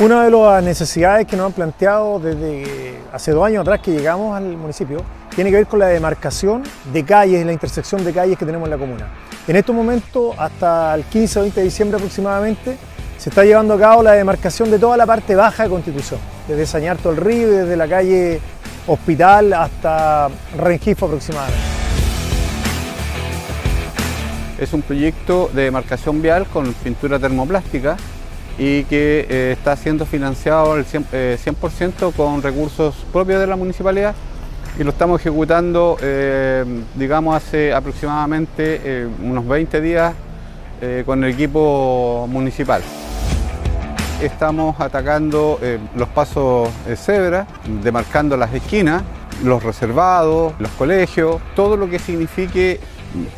Una de las necesidades que nos han planteado desde hace dos años atrás que llegamos al municipio tiene que ver con la demarcación de calles, la intersección de calles que tenemos en la comuna. En estos momentos, hasta el 15 o 20 de diciembre aproximadamente, se está llevando a cabo la demarcación de toda la parte baja de Constitución, desde Sañarto el Río, desde la calle Hospital hasta Rengifo aproximadamente. Es un proyecto de demarcación vial con pintura termoplástica y que eh, está siendo financiado al 100%, eh, con recursos propios de la municipalidad y lo estamos ejecutando, eh, digamos, hace aproximadamente unos 20 días con el equipo municipal. Estamos atacando los pasos cebra, demarcando las esquinas, los reservados, los colegios, todo lo que signifique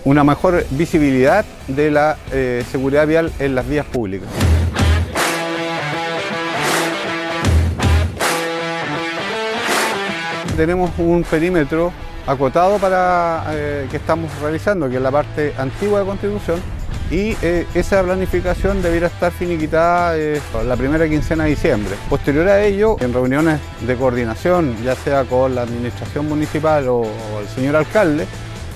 una mejor visibilidad de la seguridad vial en las vías públicas. tenemos un perímetro acotado para eh, que estamos realizando, que es la parte antigua de Constitución, y eh, esa planificación debiera estar finiquitada eh, la primera quincena de diciembre. Posterior a ello, en reuniones de coordinación, ya sea con la administración municipal o, el señor alcalde,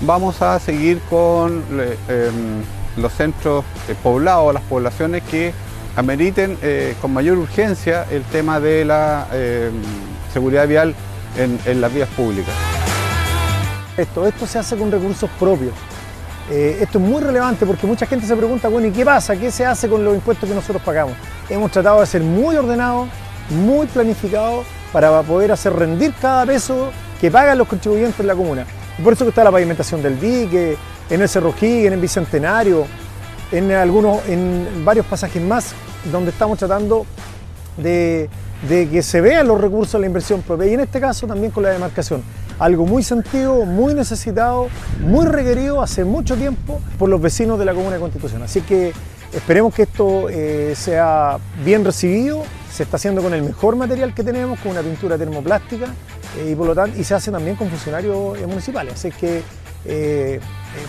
vamos a seguir con em, los centros poblados, las poblaciones que ameriten con mayor urgencia el tema de la em, seguridad vial en, las vías públicas. Esto, esto se hace con recursos propios. Eh, esto es muy relevante porque mucha gente se pregunta, bueno, ¿y qué pasa? ¿Qué se hace con los impuestos que nosotros pagamos? Hemos tratado de ser muy ordenados, muy planificados para poder hacer rendir cada peso que pagan los contribuyentes en la comuna. por eso que está la pavimentación del dique, en el Cerro en el Bicentenario, en, algunos, en varios pasajes más, donde estamos tratando de de que se vean los recursos de la inversión propia y en este caso también con la demarcación. Algo muy sentido, muy necesitado, muy requerido hace mucho tiempo por los vecinos de la Comuna de Constitución. Así que esperemos que esto eh, sea bien recibido, se está haciendo con el mejor material que tenemos, con una pintura termoplástica eh, y por lo tanto y se hace también con funcionarios eh, municipales. Así que de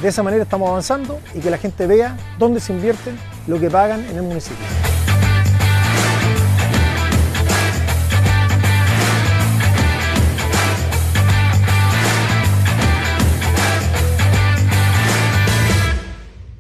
esa manera estamos avanzando y que la gente vea dónde se invierte lo que pagan en el municipio.